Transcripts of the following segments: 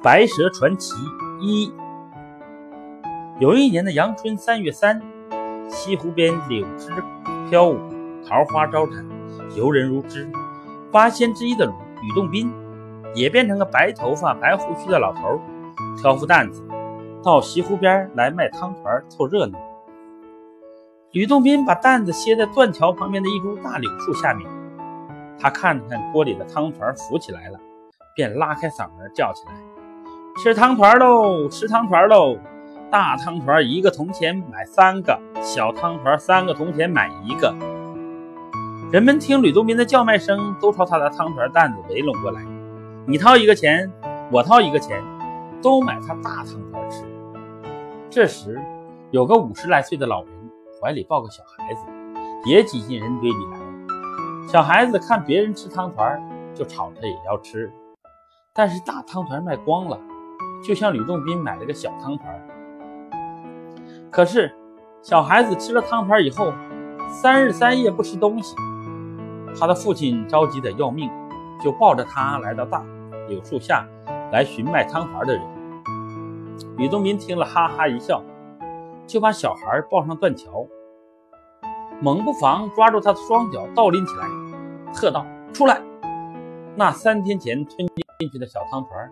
白蛇传奇一。有一年的阳春三月三，西湖边柳枝飘舞，桃花招展，游人如织。八仙之一的吕洞宾，也变成个白头发、白胡须的老头，挑副担子到西湖边来卖汤团凑热闹。吕洞宾把担子歇在断桥旁边的一株大柳树下面，他看了看锅里的汤团浮起来了，便拉开嗓门叫起来。吃汤团喽！吃汤团喽！大汤团一个铜钱买三个，小汤团三个铜钱买一个。人们听吕洞宾的叫卖声，都朝他的汤团担子围拢过来。你掏一个钱，我掏一个钱，都买他大汤团吃。这时，有个五十来岁的老人怀里抱个小孩子，也挤进人堆里来。小孩子看别人吃汤团，就吵着也要吃，但是大汤团卖光了。就像吕洞宾买了个小汤团，可是小孩子吃了汤团以后，三日三夜不吃东西。他的父亲着急得要命，就抱着他来到大柳树下来寻卖汤团的人。吕洞宾听了，哈哈一笑，就把小孩抱上断桥，猛不防抓住他的双脚倒拎起来，喝道：“出来！”那三天前吞进去的小汤团。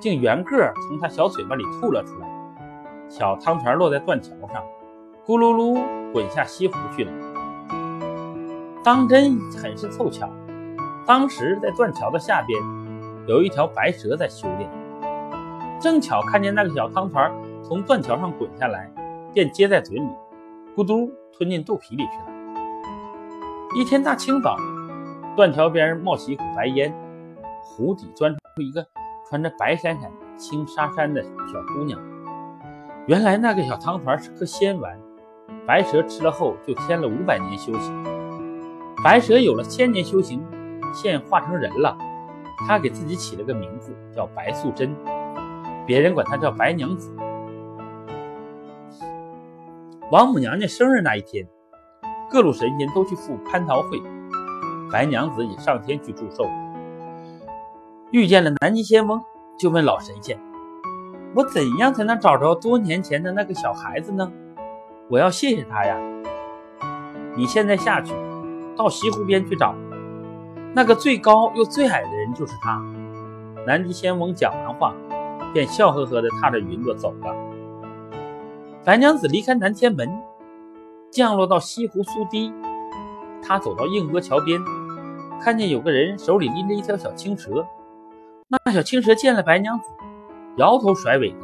竟原个从他小嘴巴里吐了出来，小汤团落在断桥上，咕噜噜滚下西湖去了。当真很是凑巧，当时在断桥的下边有一条白蛇在修炼，正巧看见那个小汤团从断桥上滚下来，便接在嘴里，咕嘟吞进肚皮里去了。一天大清早，断桥边冒起一股白烟，湖底钻出一个。穿着白闪闪、青纱衫的小姑娘，原来那个小汤团是颗仙丸，白蛇吃了后就添了五百年修行。白蛇有了千年修行，现化成人了。她给自己起了个名字叫白素贞，别人管她叫白娘子。王母娘娘生日那一天，各路神仙都去赴蟠桃会，白娘子也上天去祝寿。遇见了南极仙翁，就问老神仙：“我怎样才能找着多年前的那个小孩子呢？我要谢谢他呀！你现在下去，到西湖边去找，那个最高又最矮的人就是他。”南极仙翁讲完话，便笑呵呵地踏着云朵走了。白娘子离开南天门，降落到西湖苏堤。她走到映波桥边，看见有个人手里拎着一条小青蛇。那小青蛇见了白娘子，摇头甩尾的，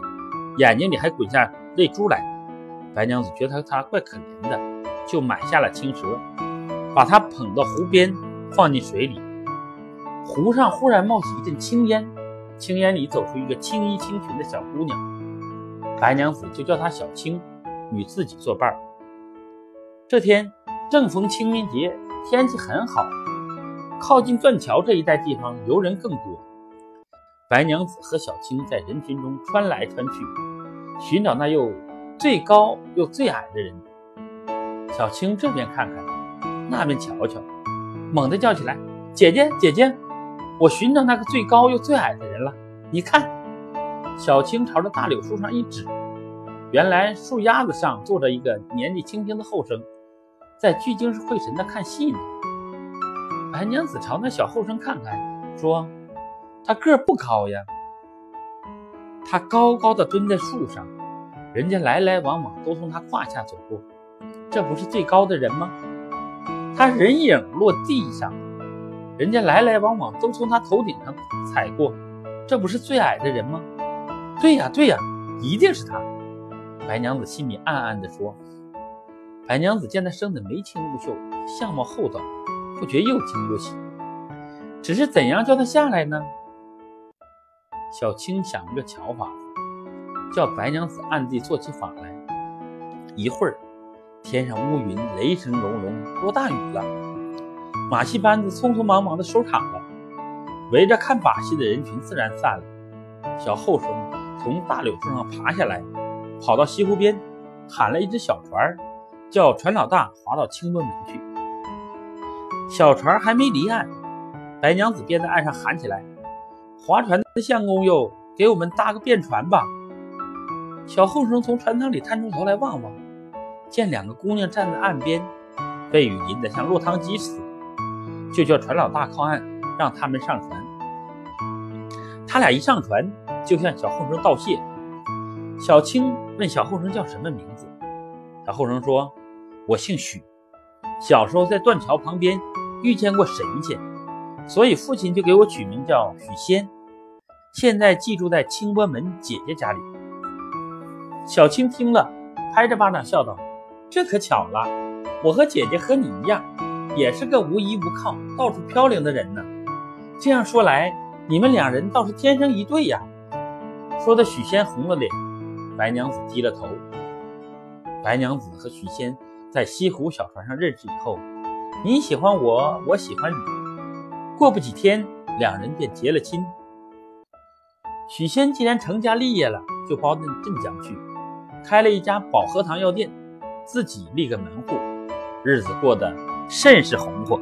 眼睛里还滚下泪珠来。白娘子觉得它怪可怜的，就买下了青蛇，把它捧到湖边，放进水里。湖上忽然冒起一阵青烟，青烟里走出一个青衣青裙的小姑娘，白娘子就叫她小青，与自己作伴。这天正逢清明节，天气很好，靠近断桥这一带地方游人更多。白娘子和小青在人群中穿来穿去，寻找那又最高又最矮的人。小青这边看看，那边瞧瞧，猛地叫起来：“姐姐，姐姐，我寻找那个最高又最矮的人了！你看！”小青朝着大柳树上一指，原来树丫子上坐着一个年纪轻轻的后生，在聚精会神地看戏呢。白娘子朝那小后生看看，说。他个不高呀，他高高的蹲在树上，人家来来往往都从他胯下走过，这不是最高的人吗？他人影落地上，人家来来往往都从他头顶上踩过，这不是最矮的人吗？对呀对呀，一定是他。白娘子心里暗暗地说。白娘子见他生得眉清目秀，相貌厚道，不觉又惊又喜，只是怎样叫他下来呢？小青想了个巧法子，叫白娘子暗地做起法来。一会儿，天上乌云雷声隆隆，落大雨了。马戏班子匆匆忙忙地收场了，围着看把戏的人群自然散了。小后生从大柳树上爬下来，跑到西湖边，喊了一只小船，叫船老大划到清波门去。小船还没离岸，白娘子便在岸上喊起来。划船的相公哟，给我们搭个便船吧。小后生从船舱里探出头来望望，见两个姑娘站在岸边，被雨淋得像落汤鸡似的，就叫船老大靠岸，让他们上船。他俩一上船，就向小后生道谢。小青问小后生叫什么名字，小后生说：“我姓许，小时候在断桥旁边遇见过神仙，所以父亲就给我取名叫许仙。现在寄住在清波门姐姐家里。”小青听了，拍着巴掌笑道：“这可巧了，我和姐姐和你一样，也是个无依无靠、到处飘零的人呢。这样说来，你们两人倒是天生一对呀。”说的许仙红了脸，白娘子低了头。白娘子和许仙在西湖小船上认识以后，你喜欢我，我喜欢你，过不几天，两人便结了亲。许仙既然成家立业了，就包到镇江去。开了一家保和堂药店，自己立个门户，日子过得甚是红火。